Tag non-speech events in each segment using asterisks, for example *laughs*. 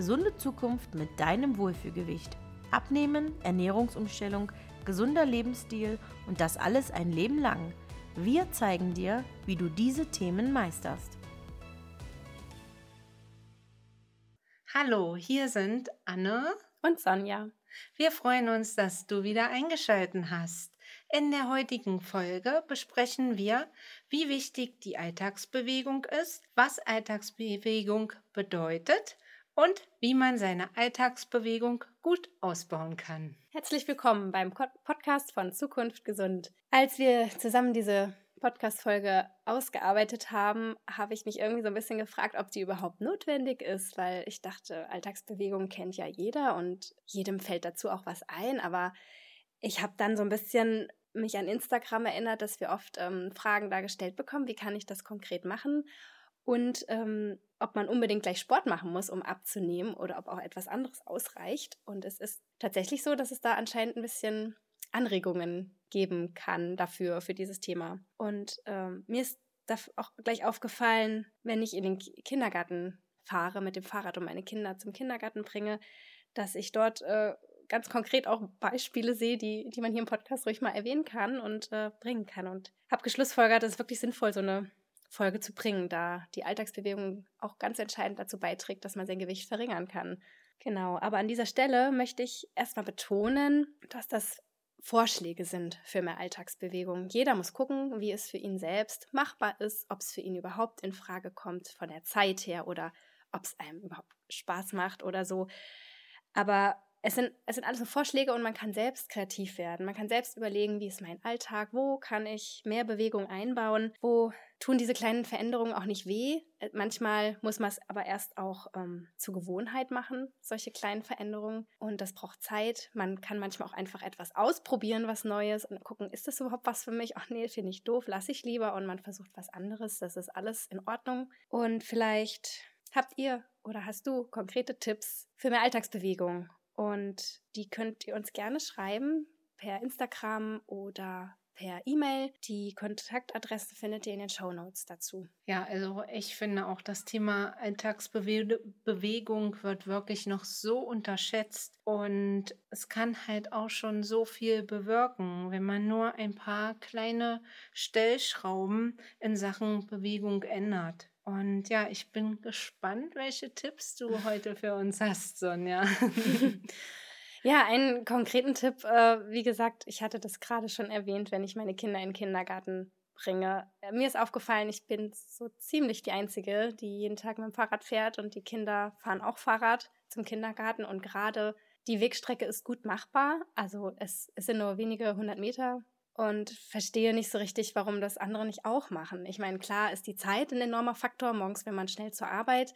gesunde Zukunft mit deinem Wohlfühlgewicht. Abnehmen, Ernährungsumstellung, gesunder Lebensstil und das alles ein Leben lang. Wir zeigen dir, wie du diese Themen meisterst. Hallo, hier sind Anne und Sonja. Wir freuen uns, dass du wieder eingeschaltet hast. In der heutigen Folge besprechen wir, wie wichtig die Alltagsbewegung ist, was Alltagsbewegung bedeutet und wie man seine Alltagsbewegung gut ausbauen kann. Herzlich willkommen beim Podcast von Zukunft gesund. Als wir zusammen diese Podcast-Folge ausgearbeitet haben, habe ich mich irgendwie so ein bisschen gefragt, ob die überhaupt notwendig ist, weil ich dachte, Alltagsbewegung kennt ja jeder und jedem fällt dazu auch was ein. Aber ich habe dann so ein bisschen mich an Instagram erinnert, dass wir oft ähm, Fragen da gestellt bekommen, wie kann ich das konkret machen und ähm, ob man unbedingt gleich Sport machen muss, um abzunehmen oder ob auch etwas anderes ausreicht. Und es ist tatsächlich so, dass es da anscheinend ein bisschen Anregungen geben kann dafür, für dieses Thema. Und ähm, mir ist da auch gleich aufgefallen, wenn ich in den Kindergarten fahre mit dem Fahrrad und meine Kinder zum Kindergarten bringe, dass ich dort äh, ganz konkret auch Beispiele sehe, die, die man hier im Podcast ruhig mal erwähnen kann und äh, bringen kann. Und habe geschlussfolgert, es ist wirklich sinnvoll, so eine Folge zu bringen, da die Alltagsbewegung auch ganz entscheidend dazu beiträgt, dass man sein Gewicht verringern kann. Genau, aber an dieser Stelle möchte ich erstmal betonen, dass das Vorschläge sind für mehr Alltagsbewegung. Jeder muss gucken, wie es für ihn selbst machbar ist, ob es für ihn überhaupt in Frage kommt von der Zeit her oder ob es einem überhaupt Spaß macht oder so. Aber es sind, es sind alles so Vorschläge und man kann selbst kreativ werden. Man kann selbst überlegen, wie ist mein Alltag, wo kann ich mehr Bewegung einbauen, wo tun diese kleinen Veränderungen auch nicht weh. Äh, manchmal muss man es aber erst auch ähm, zur Gewohnheit machen, solche kleinen Veränderungen. Und das braucht Zeit. Man kann manchmal auch einfach etwas ausprobieren, was Neues und gucken, ist das überhaupt was für mich? Ach nee, finde ich doof, lasse ich lieber. Und man versucht was anderes. Das ist alles in Ordnung. Und vielleicht habt ihr oder hast du konkrete Tipps für mehr Alltagsbewegung und die könnt ihr uns gerne schreiben per Instagram oder per E-Mail. Die Kontaktadresse findet ihr in den Show Notes dazu. Ja, also ich finde auch das Thema Alltagsbewegung wird wirklich noch so unterschätzt und es kann halt auch schon so viel bewirken, wenn man nur ein paar kleine Stellschrauben in Sachen Bewegung ändert. Und ja, ich bin gespannt, welche Tipps du heute für uns hast, Sonja. *laughs* ja, einen konkreten Tipp, äh, wie gesagt, ich hatte das gerade schon erwähnt, wenn ich meine Kinder in den Kindergarten bringe. Äh, mir ist aufgefallen, ich bin so ziemlich die Einzige, die jeden Tag mit dem Fahrrad fährt und die Kinder fahren auch Fahrrad zum Kindergarten und gerade die Wegstrecke ist gut machbar. Also es, es sind nur wenige hundert Meter und verstehe nicht so richtig, warum das andere nicht auch machen. Ich meine, klar ist die Zeit ein enormer Faktor, morgens wenn man schnell zur Arbeit,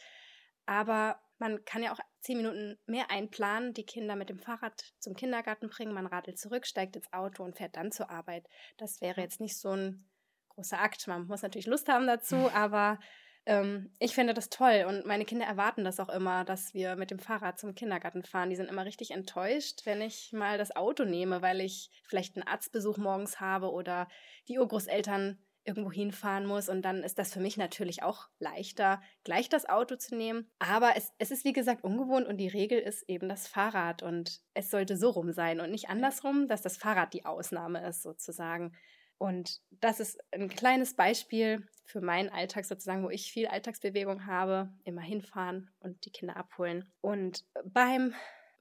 aber man kann ja auch zehn Minuten mehr einplanen, die Kinder mit dem Fahrrad zum Kindergarten bringen, man radelt zurück, steigt ins Auto und fährt dann zur Arbeit. Das wäre jetzt nicht so ein großer Akt. Man muss natürlich Lust haben dazu, *laughs* aber ähm, ich finde das toll und meine Kinder erwarten das auch immer, dass wir mit dem Fahrrad zum Kindergarten fahren. Die sind immer richtig enttäuscht, wenn ich mal das Auto nehme, weil ich vielleicht einen Arztbesuch morgens habe oder die Urgroßeltern irgendwo hinfahren muss. Und dann ist das für mich natürlich auch leichter, gleich das Auto zu nehmen. Aber es, es ist, wie gesagt, ungewohnt und die Regel ist eben das Fahrrad. Und es sollte so rum sein und nicht andersrum, dass das Fahrrad die Ausnahme ist, sozusagen. Und das ist ein kleines Beispiel für meinen Alltag sozusagen, wo ich viel Alltagsbewegung habe, immer hinfahren und die Kinder abholen. Und beim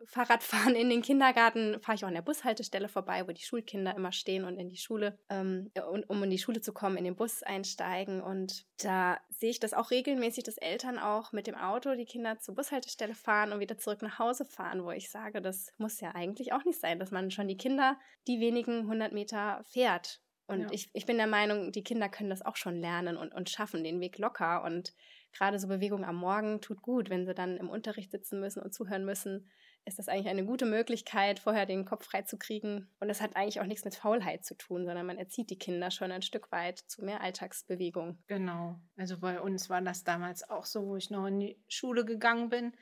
Fahrradfahren in den Kindergarten fahre ich auch an der Bushaltestelle vorbei, wo die Schulkinder immer stehen und in die Schule, ähm, um in die Schule zu kommen, in den Bus einsteigen. Und da sehe ich das auch regelmäßig, dass Eltern auch mit dem Auto die Kinder zur Bushaltestelle fahren und wieder zurück nach Hause fahren, wo ich sage, das muss ja eigentlich auch nicht sein, dass man schon die Kinder die wenigen hundert Meter fährt und ja. ich, ich bin der Meinung, die Kinder können das auch schon lernen und, und schaffen den Weg locker. Und gerade so Bewegung am Morgen tut gut, wenn sie dann im Unterricht sitzen müssen und zuhören müssen, ist das eigentlich eine gute Möglichkeit, vorher den Kopf frei zu kriegen. Und das hat eigentlich auch nichts mit Faulheit zu tun, sondern man erzieht die Kinder schon ein Stück weit zu mehr Alltagsbewegung. Genau. Also bei uns war das damals auch so, wo ich noch in die Schule gegangen bin.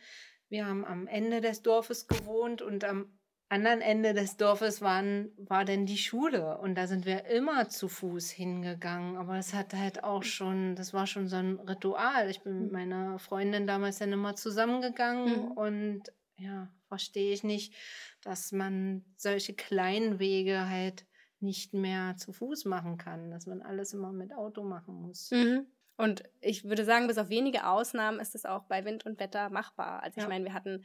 Wir haben am Ende des Dorfes gewohnt und am anderen Ende des Dorfes waren, war denn die Schule und da sind wir immer zu Fuß hingegangen. Aber das hat halt auch schon, das war schon so ein Ritual. Ich bin mit hm. meiner Freundin damals dann immer zusammengegangen mhm. und ja, verstehe ich nicht, dass man solche kleinen Wege halt nicht mehr zu Fuß machen kann, dass man alles immer mit Auto machen muss. Mhm. Und ich würde sagen, bis auf wenige Ausnahmen ist es auch bei Wind und Wetter machbar. Also ich ja. meine, wir hatten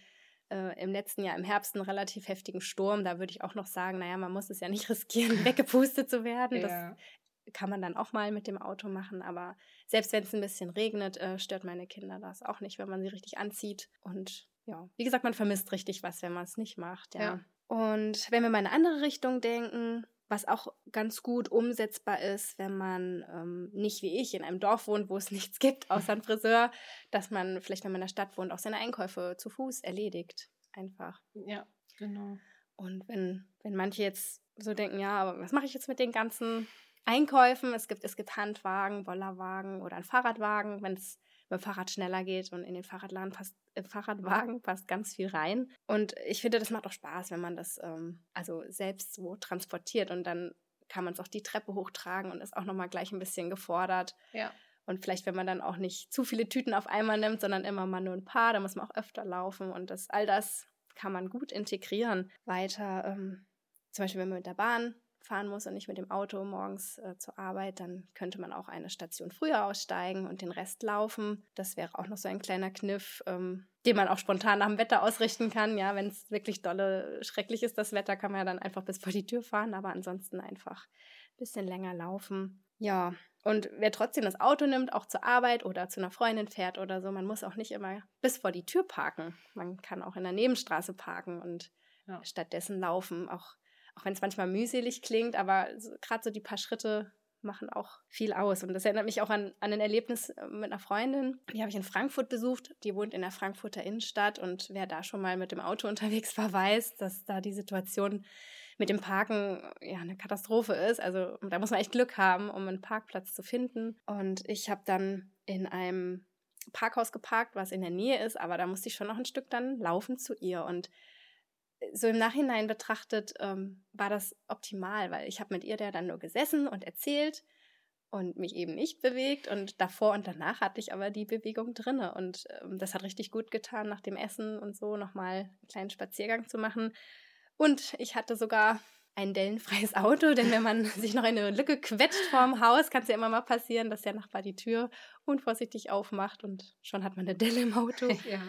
äh, im letzten Jahr im Herbst einen relativ heftigen Sturm. Da würde ich auch noch sagen, naja, man muss es ja nicht *laughs* riskieren, *laughs* weggepustet zu werden. Ja. Das kann man dann auch mal mit dem Auto machen. Aber selbst wenn es ein bisschen regnet, äh, stört meine Kinder das auch nicht, wenn man sie richtig anzieht. Und ja, wie gesagt, man vermisst richtig was, wenn man es nicht macht. Ja. ja. Und wenn wir mal in eine andere Richtung denken, was auch ganz gut umsetzbar ist, wenn man ähm, nicht wie ich in einem Dorf wohnt, wo es *laughs* nichts gibt außer ein Friseur, dass man vielleicht, wenn man in der Stadt wohnt, auch seine Einkäufe zu Fuß erledigt. Einfach. Ja, genau. Und wenn, wenn manche jetzt so denken, ja, aber was mache ich jetzt mit den ganzen Einkäufen? Es gibt, es gibt Handwagen, Bollerwagen oder einen Fahrradwagen, wenn es mit dem Fahrrad schneller geht und in den Fahrradladen passt, im Fahrradwagen passt ganz viel rein. Und ich finde, das macht auch Spaß, wenn man das ähm, also selbst so transportiert und dann kann man es auch die Treppe hochtragen und ist auch nochmal gleich ein bisschen gefordert. Ja. Und vielleicht, wenn man dann auch nicht zu viele Tüten auf einmal nimmt, sondern immer mal nur ein paar, dann muss man auch öfter laufen und das, all das kann man gut integrieren. Weiter, ähm, zum Beispiel, wenn man mit der Bahn fahren muss und nicht mit dem Auto morgens äh, zur Arbeit, dann könnte man auch eine Station früher aussteigen und den Rest laufen. Das wäre auch noch so ein kleiner Kniff, ähm, den man auch spontan nach dem Wetter ausrichten kann. Ja, wenn es wirklich dolle, schrecklich ist, das Wetter, kann man ja dann einfach bis vor die Tür fahren, aber ansonsten einfach ein bisschen länger laufen. Ja, und wer trotzdem das Auto nimmt, auch zur Arbeit oder zu einer Freundin fährt oder so, man muss auch nicht immer bis vor die Tür parken. Man kann auch in der Nebenstraße parken und ja. stattdessen laufen. Auch auch wenn es manchmal mühselig klingt, aber gerade so die paar Schritte machen auch viel aus. Und das erinnert mich auch an, an ein Erlebnis äh, mit einer Freundin. Die habe ich in Frankfurt besucht. Die wohnt in der Frankfurter Innenstadt. Und wer da schon mal mit dem Auto *laughs* unterwegs war, weiß, dass da die Situation mit dem Parken ja eine Katastrophe ist. Also da muss man echt Glück haben, um einen Parkplatz zu finden. Und ich habe dann in einem Parkhaus geparkt, was in der Nähe ist, aber da musste ich schon noch ein Stück dann laufen zu ihr. Und so im Nachhinein betrachtet ähm, war das optimal, weil ich habe mit ihr da dann nur gesessen und erzählt und mich eben nicht bewegt und davor und danach hatte ich aber die Bewegung drinne und ähm, das hat richtig gut getan, nach dem Essen und so nochmal einen kleinen Spaziergang zu machen und ich hatte sogar ein dellenfreies *laughs* Auto, denn wenn man sich noch in eine Lücke quetscht vorm Haus, kann es ja immer mal passieren, dass der Nachbar die Tür unvorsichtig aufmacht und schon hat man eine Delle im Auto. *laughs* Ja,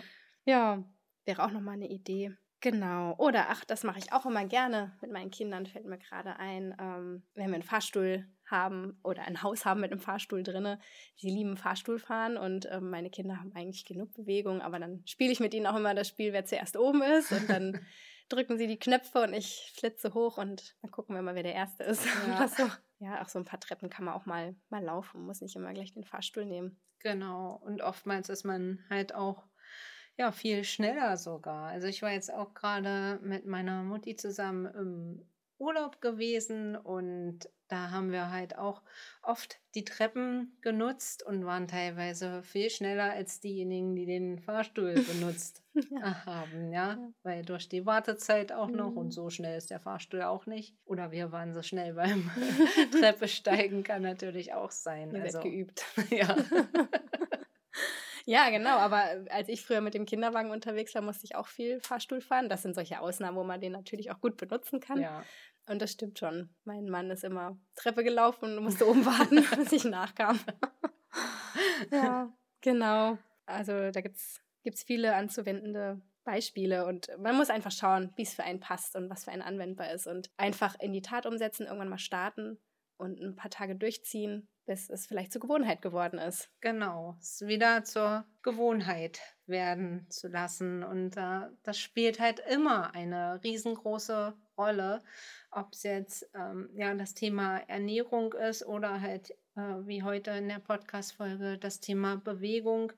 ja wäre auch nochmal eine Idee. Genau. Oder, ach, das mache ich auch immer gerne mit meinen Kindern, fällt mir gerade ein, ähm, wenn wir einen Fahrstuhl haben oder ein Haus haben mit einem Fahrstuhl drinne. Die lieben Fahrstuhl fahren und ähm, meine Kinder haben eigentlich genug Bewegung, aber dann spiele ich mit ihnen auch immer das Spiel, wer zuerst oben ist und dann *laughs* drücken sie die Knöpfe und ich flitze hoch und dann gucken wir mal, wer der Erste ist. *laughs* Ja. so. ja, auch so ein paar Treppen kann man auch mal, mal laufen, muss nicht immer gleich den Fahrstuhl nehmen. Genau. Und oftmals ist man halt auch ja, viel schneller sogar. Also ich war jetzt auch gerade mit meiner Mutti zusammen im Urlaub gewesen und da haben wir halt auch oft die Treppen genutzt und waren teilweise viel schneller als diejenigen, die den Fahrstuhl benutzt *laughs* ja. haben, ja? Weil durch die Wartezeit auch noch mhm. und so schnell ist der Fahrstuhl auch nicht. Oder wir waren so schnell beim *laughs* Treppe steigen, kann natürlich auch sein. Also geübt. *laughs* ja. Ja, genau. Aber äh, als ich früher mit dem Kinderwagen unterwegs war, musste ich auch viel Fahrstuhl fahren. Das sind solche Ausnahmen, wo man den natürlich auch gut benutzen kann. Ja. Und das stimmt schon. Mein Mann ist immer Treppe gelaufen und musste oben warten, *laughs* bis ich nachkam. *laughs* ja, genau. Also da gibt es viele anzuwendende Beispiele und man muss einfach schauen, wie es für einen passt und was für einen anwendbar ist und einfach in die Tat umsetzen, irgendwann mal starten und ein paar Tage durchziehen bis es vielleicht zur Gewohnheit geworden ist. Genau, es wieder zur Gewohnheit werden zu lassen. Und äh, das spielt halt immer eine riesengroße Rolle, ob es jetzt ähm, ja, das Thema Ernährung ist oder halt äh, wie heute in der Podcast-Folge das Thema Bewegung,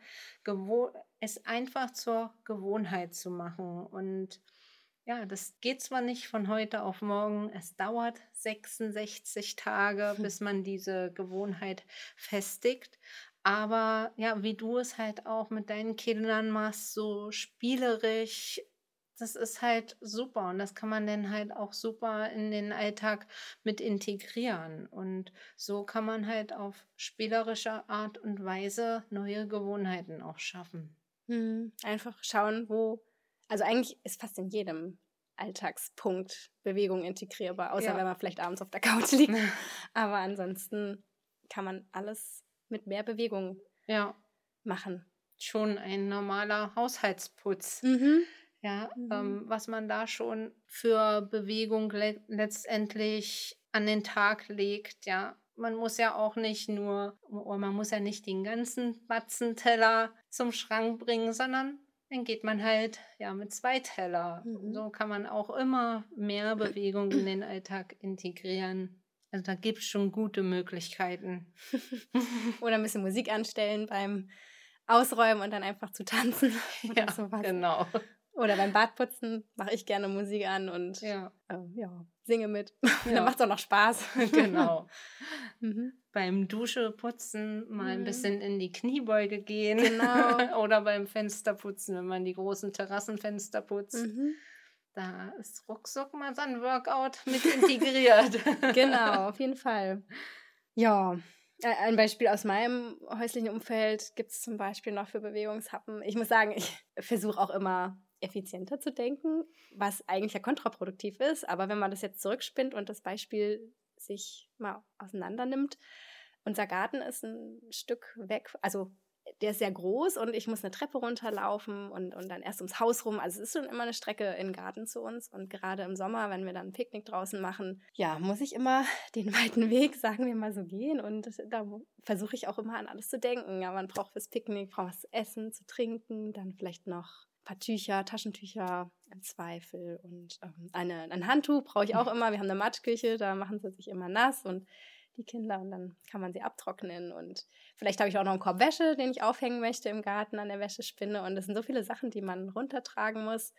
es einfach zur Gewohnheit zu machen. Und ja, das geht zwar nicht von heute auf morgen, es dauert 66 Tage, hm. bis man diese Gewohnheit festigt. Aber ja, wie du es halt auch mit deinen Kindern machst, so spielerisch das ist halt super und das kann man dann halt auch super in den Alltag mit integrieren. Und so kann man halt auf spielerische Art und Weise neue Gewohnheiten auch schaffen. Hm, einfach schauen, wo, also eigentlich ist fast in jedem Alltagspunkt Bewegung integrierbar, außer ja. wenn man vielleicht abends auf der Couch liegt. Aber ansonsten kann man alles mit mehr Bewegung ja. machen. Schon ein normaler Haushaltsputz. Mhm. Ja, mhm. ähm, was man da schon für Bewegung le letztendlich an den Tag legt, ja. Man muss ja auch nicht nur, man muss ja nicht den ganzen Batzenteller zum Schrank bringen, sondern dann geht man halt ja mit zwei Teller. Mhm. So kann man auch immer mehr *clears throat* Bewegung in den Alltag integrieren. Also da gibt es schon gute Möglichkeiten. *laughs* Oder ein bisschen Musik anstellen beim Ausräumen und dann einfach zu tanzen. *laughs* Oder ja, sowas. genau. Oder beim Badputzen mache ich gerne Musik an und ja, äh, ja singe mit. *laughs* Ja. dann macht es auch noch Spaß. *laughs* genau. *laughs* mhm. Beim Duscheputzen mal mhm. ein bisschen in die Kniebeuge gehen. Genau. Oder beim Fensterputzen, wenn man die großen Terrassenfenster putzt. Mhm. Da ist ruckzuck mal so ein Workout mit integriert. genau, auf jeden Fall. Ja, ein Beispiel aus meinem häuslichen Umfeld gibt es zum Beispiel noch für Bewegungshappen. Ich muss sagen, ich versuche auch immer effizienter zu denken, was eigentlich ja kontraproduktiv ist. Aber wenn man das jetzt zurückspinnt und das Beispiel sich mal auseinander nimmt, unser Garten ist ein Stück weg, also der ist sehr groß und ich muss eine Treppe runterlaufen und, und dann erst ums Haus rum. Also es ist schon immer eine Strecke in den Garten zu uns. Und gerade im Sommer, wenn wir dann ein Picknick draußen machen, ja, muss ich immer *laughs* den weiten Weg, sagen wir mal so, gehen. Und da versuche ich auch immer an alles zu denken. Ja, man braucht fürs Picknick, braucht was zu essen, zu trinken, dann vielleicht noch paar Tücher, Taschentücher im Zweifel und ähm, eine, ein Handtuch brauche ich auch *laughs* immer. Wir haben eine Matschküche, da machen sie sich immer nass und die Kinder und dann kann man sie abtrocknen und vielleicht habe ich auch noch einen Korb Wäsche, den ich aufhängen möchte im Garten an der Wäschespinne und es sind so viele Sachen, die man runtertragen muss.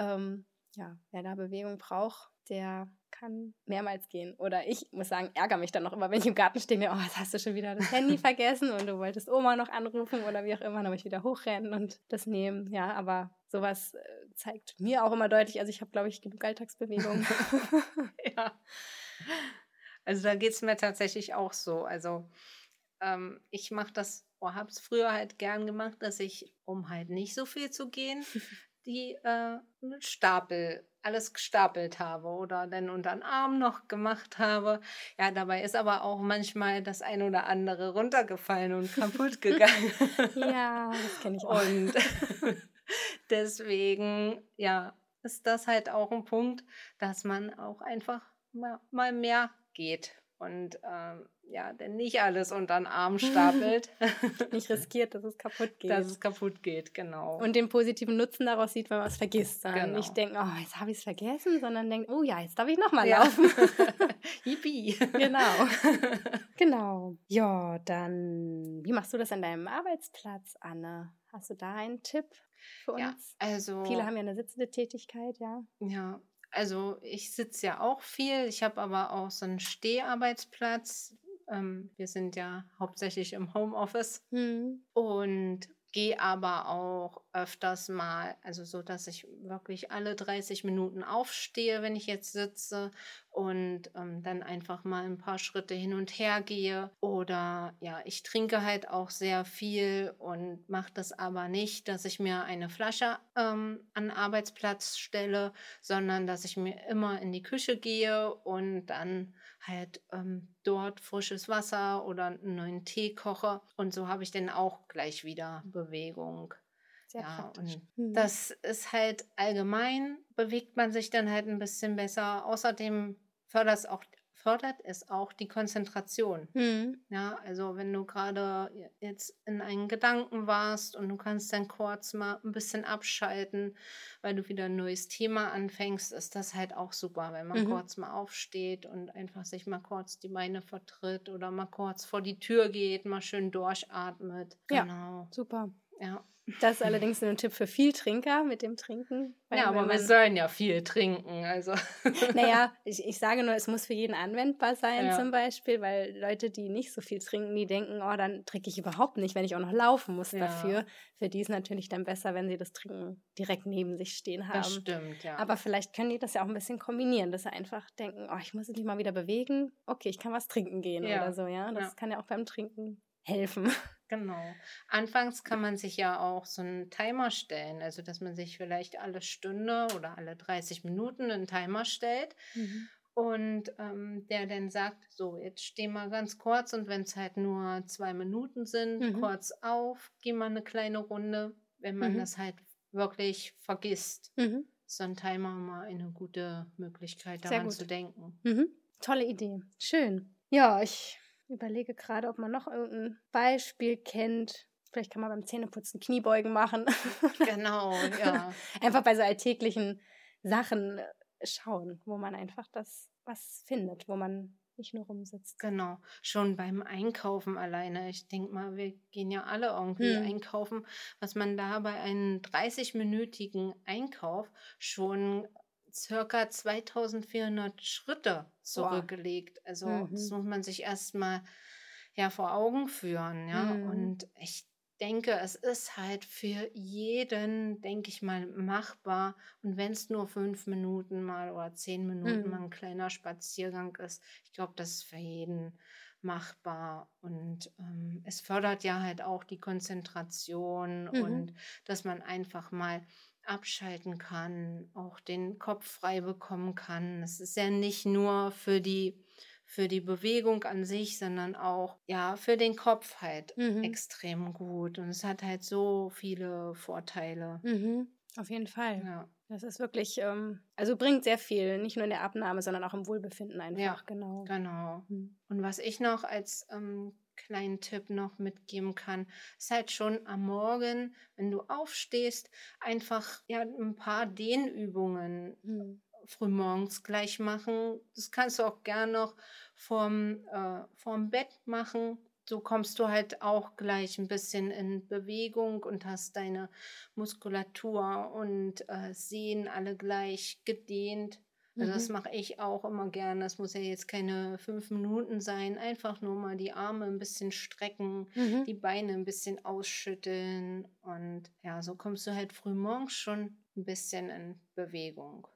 Ähm, ja, wer da Bewegung braucht, der kann mehrmals gehen. Oder ich muss sagen, ärgere mich dann noch immer, wenn ich im Garten stehe, oh, jetzt hast du schon wieder das Handy *laughs* vergessen und du wolltest Oma noch anrufen oder wie auch immer, dann muss ich wieder hochrennen und das nehmen. Ja, aber sowas äh, zeigt mir auch immer deutlich, also ich habe, glaube ich, genug Alltagsbewegung. *laughs* ja. Also da geht es mir tatsächlich auch so. Also ähm, ich mache das, oder habe es früher halt gern gemacht, dass ich, um halt nicht so viel zu gehen, *laughs* die äh, Stapel, alles gestapelt habe oder dann unter den Arm noch gemacht habe. Ja, dabei ist aber auch manchmal das ein oder andere runtergefallen und kaputt *laughs* gegangen. ja, das kenne ich auch. Und *laughs* deswegen, ja, ist das halt auch ein Punkt, dass man auch einfach mal, mal mehr geht und ähm, ja, denn nicht alles unter den Arm stapelt. *laughs* nicht riskiert, dass es kaputt *laughs* geht. Dass es kaputt geht, genau. Und den positiven Nutzen daraus sieht, wenn man es vergisst. Dann genau. nicht denken, oh, jetzt habe ich es vergessen, sondern denkt, oh ja, jetzt darf ich nochmal ja. laufen. *laughs* Yippie. Genau. genau. Ja, dann, wie machst du das an deinem Arbeitsplatz, Anne? Hast du da einen Tipp für uns? Ja, also. Viele haben ja eine sitzende Tätigkeit, ja. Ja, also ich sitze ja auch viel. Ich habe aber auch so einen Steharbeitsplatz. Ähm, wir sind ja hauptsächlich im Homeoffice. Mhm. Und gehe aber auch öfters mal, also so, dass ich wirklich alle 30 Minuten aufstehe, wenn ich jetzt sitze und ähm, dann einfach mal ein paar Schritte hin und her gehe. Oder ja, ich trinke halt auch sehr viel und mache das aber nicht, dass ich mir eine Flasche ähm, an Arbeitsplatz stelle, sondern dass ich mir immer in die Küche gehe und dann halt ähm, dort frisches Wasser oder einen neuen Tee koche. Und so habe ich dann auch gleich wieder Bewegung. Sehr ja, praktisch. und mhm. das ist halt allgemein, bewegt man sich dann halt ein bisschen besser. Außerdem fördert es auch fördert es auch die Konzentration. Mhm. Ja, also wenn du gerade jetzt in einen Gedanken warst und du kannst dann kurz mal ein bisschen abschalten, weil du wieder ein neues Thema anfängst, ist das halt auch super, wenn man mhm. kurz mal aufsteht und einfach sich mal kurz die Beine vertritt oder mal kurz vor die Tür geht, mal schön durchatmet. Genau. Ja, super. Ja. Das ist allerdings nur ein Tipp für viel Trinker mit dem Trinken. Ja, aber wir sollen ja viel trinken. Also. *laughs* Naja, *laughs* ich, ich sage nur, es muss für jeden anwendbar sein Ja. zum Beispiel, weil Leute, die nicht so viel trinken, die denken, oh, dann trinke ich überhaupt nicht, wenn ich auch noch laufen muss Ja. dafür. Für die ist natürlich dann besser, wenn sie das Trinken direkt neben sich stehen haben. Das stimmt, ja. Aber vielleicht können die das ja auch ein bisschen kombinieren, dass sie einfach denken, oh, ich muss mich mal wieder bewegen. Okay, ich kann was trinken gehen Ja. oder so, ja. Das kann ja auch beim Trinken helfen. Genau. Anfangs kann man sich ja auch so einen Timer stellen, also dass man sich vielleicht alle Stunde oder alle 30 Minuten einen Timer stellt und ähm, der dann sagt, so, jetzt steh mal ganz kurz und wenn es halt nur zwei Minuten sind, Mhm. kurz auf, geh mal eine kleine Runde, wenn man Mhm. das halt wirklich vergisst. Mhm. Ist so ein Timer mal eine gute Möglichkeit, daran zu denken. Mhm. Tolle Idee. Schön. Ja, ich überlege gerade, ob man noch irgendein Beispiel kennt. Vielleicht kann man beim Zähneputzen Kniebeugen machen. Genau, ja. *laughs* einfach bei so alltäglichen Sachen äh, schauen, wo man einfach das was findet, wo man nicht nur rumsitzt. Genau, schon beim Einkaufen alleine. Ich denke mal, wir gehen ja alle irgendwie Hm. einkaufen, was man da bei einem 30-minütigen Einkauf schon circa 2400 Schritte zurückgelegt. Also das Mhm. muss man sich erstmal ja vor Augen führen, ja. Mhm. Und ich denke, es ist halt für jeden, denke ich mal, machbar. Und wenn es nur fünf Minuten mal oder zehn Minuten Mhm. mal ein kleiner Spaziergang ist, ich glaube, das ist für jeden machbar. Und ähm, es fördert ja halt auch die Konzentration Mhm. und dass man einfach mal abschalten kann, auch den Kopf frei bekommen kann. Es ist ja nicht nur für die für die Bewegung an sich, sondern auch ja für den Kopf halt Mhm. extrem gut und es hat halt so viele Vorteile. Mhm. Auf jeden Fall. Ja. Das ist wirklich, ähm, also bringt sehr viel, nicht nur in der Abnahme, sondern auch im Wohlbefinden einfach, Ja, genau. Genau. Mhm. Und was ich noch als ähm, kleinen Tipp noch mitgeben kann, ist halt schon am Morgen, wenn du aufstehst, einfach ja ein paar Dehnübungen Mhm. frühmorgens gleich machen. Das kannst du auch gern noch vorm, äh, vorm Bett machen. So kommst du halt auch gleich ein bisschen in Bewegung und hast deine Muskulatur und äh, Sehnen alle gleich gedehnt. Also das Mhm. mache ich auch immer gerne. Das muss ja jetzt keine fünf Minuten sein. Einfach nur mal die Arme ein bisschen strecken, Mhm. die Beine ein bisschen ausschütteln. Und ja, so kommst du halt frühmorgens schon ein bisschen in Bewegung.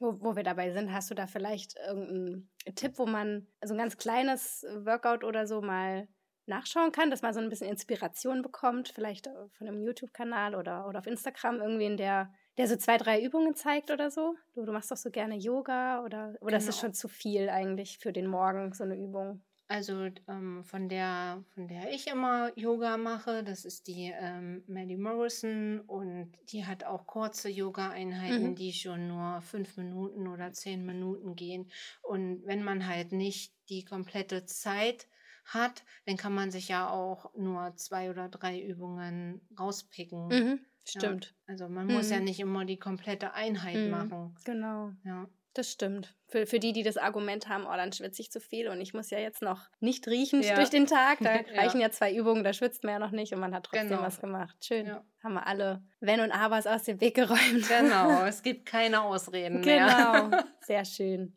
Wo, wo wir dabei sind, hast du da vielleicht irgendeinen Tipp, wo man so ein ganz kleines Workout oder so mal nachschauen kann, dass man so ein bisschen Inspiration bekommt, vielleicht äh, von einem YouTube-Kanal oder, oder auf Instagram irgendwen, der, der so zwei, drei Übungen zeigt oder so? Du, du machst doch so gerne Yoga oder, oder ist es Genau. schon zu viel eigentlich für den Morgen, so eine Übung? Also ähm, von der, von der ich immer Yoga mache, das ist die ähm, Maddie Morrison und die hat auch kurze Yoga-Einheiten, Mhm. die schon nur fünf Minuten oder zehn Minuten gehen. Und wenn man halt nicht die komplette Zeit hat, dann kann man sich ja auch nur zwei oder drei Übungen rauspicken. Mhm, Ja, stimmt. also man muss ja Mhm. nicht immer die komplette Einheit Mhm. machen. Genau. Ja. Das stimmt. Für, für die, die das Argument haben, oh, dann schwitze ich zu viel und ich muss ja jetzt noch nicht riechen Ja. durch den Tag. Da *laughs* Ja. reichen ja zwei Übungen, da schwitzt man ja noch nicht und man hat trotzdem Genau. was gemacht. Schön. Ja. Haben wir alle Wenn und Abers aus dem Weg geräumt. Genau, *laughs* es gibt keine Ausreden mehr. genau. *laughs* Sehr schön.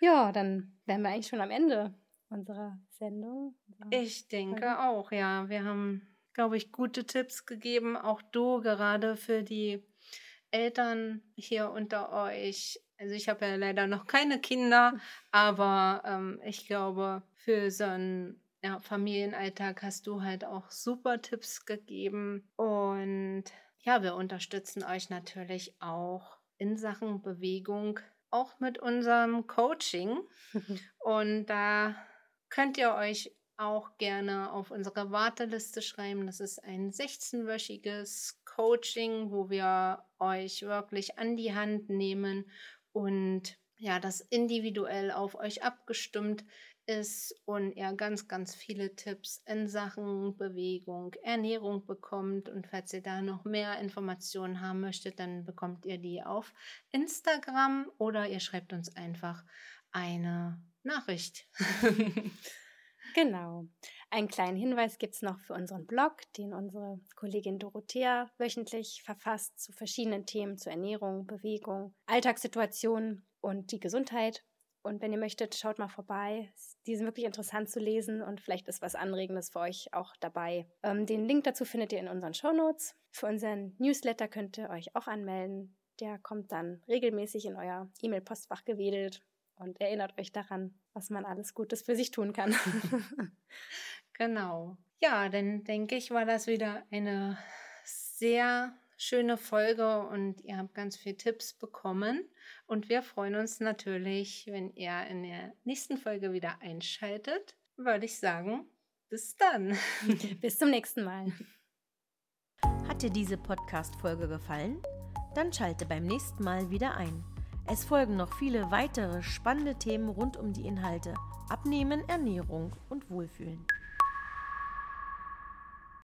Ja, dann wären wir eigentlich schon am Ende unserer Sendung. Ich denke auch, ja. Wir haben, glaube ich, gute Tipps gegeben. Auch du gerade für die Eltern hier unter euch. Also ich habe ja leider noch keine Kinder, *laughs* aber ähm, ich glaube, für so einen ja, Familienalltag hast du halt auch super Tipps gegeben. Und ja, wir unterstützen euch natürlich auch in Sachen Bewegung, auch mit unserem Coaching. *laughs* Und da könnt ihr euch auch gerne auf unsere Warteliste schreiben. Das ist ein 16-wöchiges Coaching, wo wir euch wirklich an die Hand nehmen und ja, das individuell auf euch abgestimmt ist und ihr ganz, ganz viele Tipps in Sachen Bewegung, Ernährung bekommt. Und falls ihr da noch mehr Informationen haben möchtet, dann bekommt ihr die auf Instagram oder ihr schreibt uns einfach eine Nachricht. *laughs* Genau. Einen kleinen Hinweis gibt es noch für unseren Blog, den unsere Kollegin Dorothea wöchentlich verfasst zu verschiedenen Themen, zur Ernährung, Bewegung, Alltagssituationen und die Gesundheit. Und wenn ihr möchtet, schaut mal vorbei. Die sind wirklich interessant zu lesen und vielleicht ist was Anregendes für euch auch dabei. Ähm, den Link dazu findet ihr in unseren Show Notes. Für unseren Newsletter könnt ihr euch auch anmelden. Der kommt dann regelmäßig in euer E-Mail-Postfach gewedelt und erinnert euch daran, was man alles Gutes für sich tun kann. *laughs* genau. Ja, dann denke ich, war das wieder eine sehr schöne Folge und ihr habt ganz viele Tipps bekommen. Und wir freuen uns natürlich, wenn ihr in der nächsten Folge wieder einschaltet. Würde ich sagen, bis dann. *laughs* *laughs* bis zum nächsten Mal. Hat dir diese Podcast-Folge gefallen? Dann schalte beim nächsten Mal wieder ein. Es folgen noch viele weitere spannende Themen rund um die Inhalte Abnehmen, Ernährung und Wohlfühlen.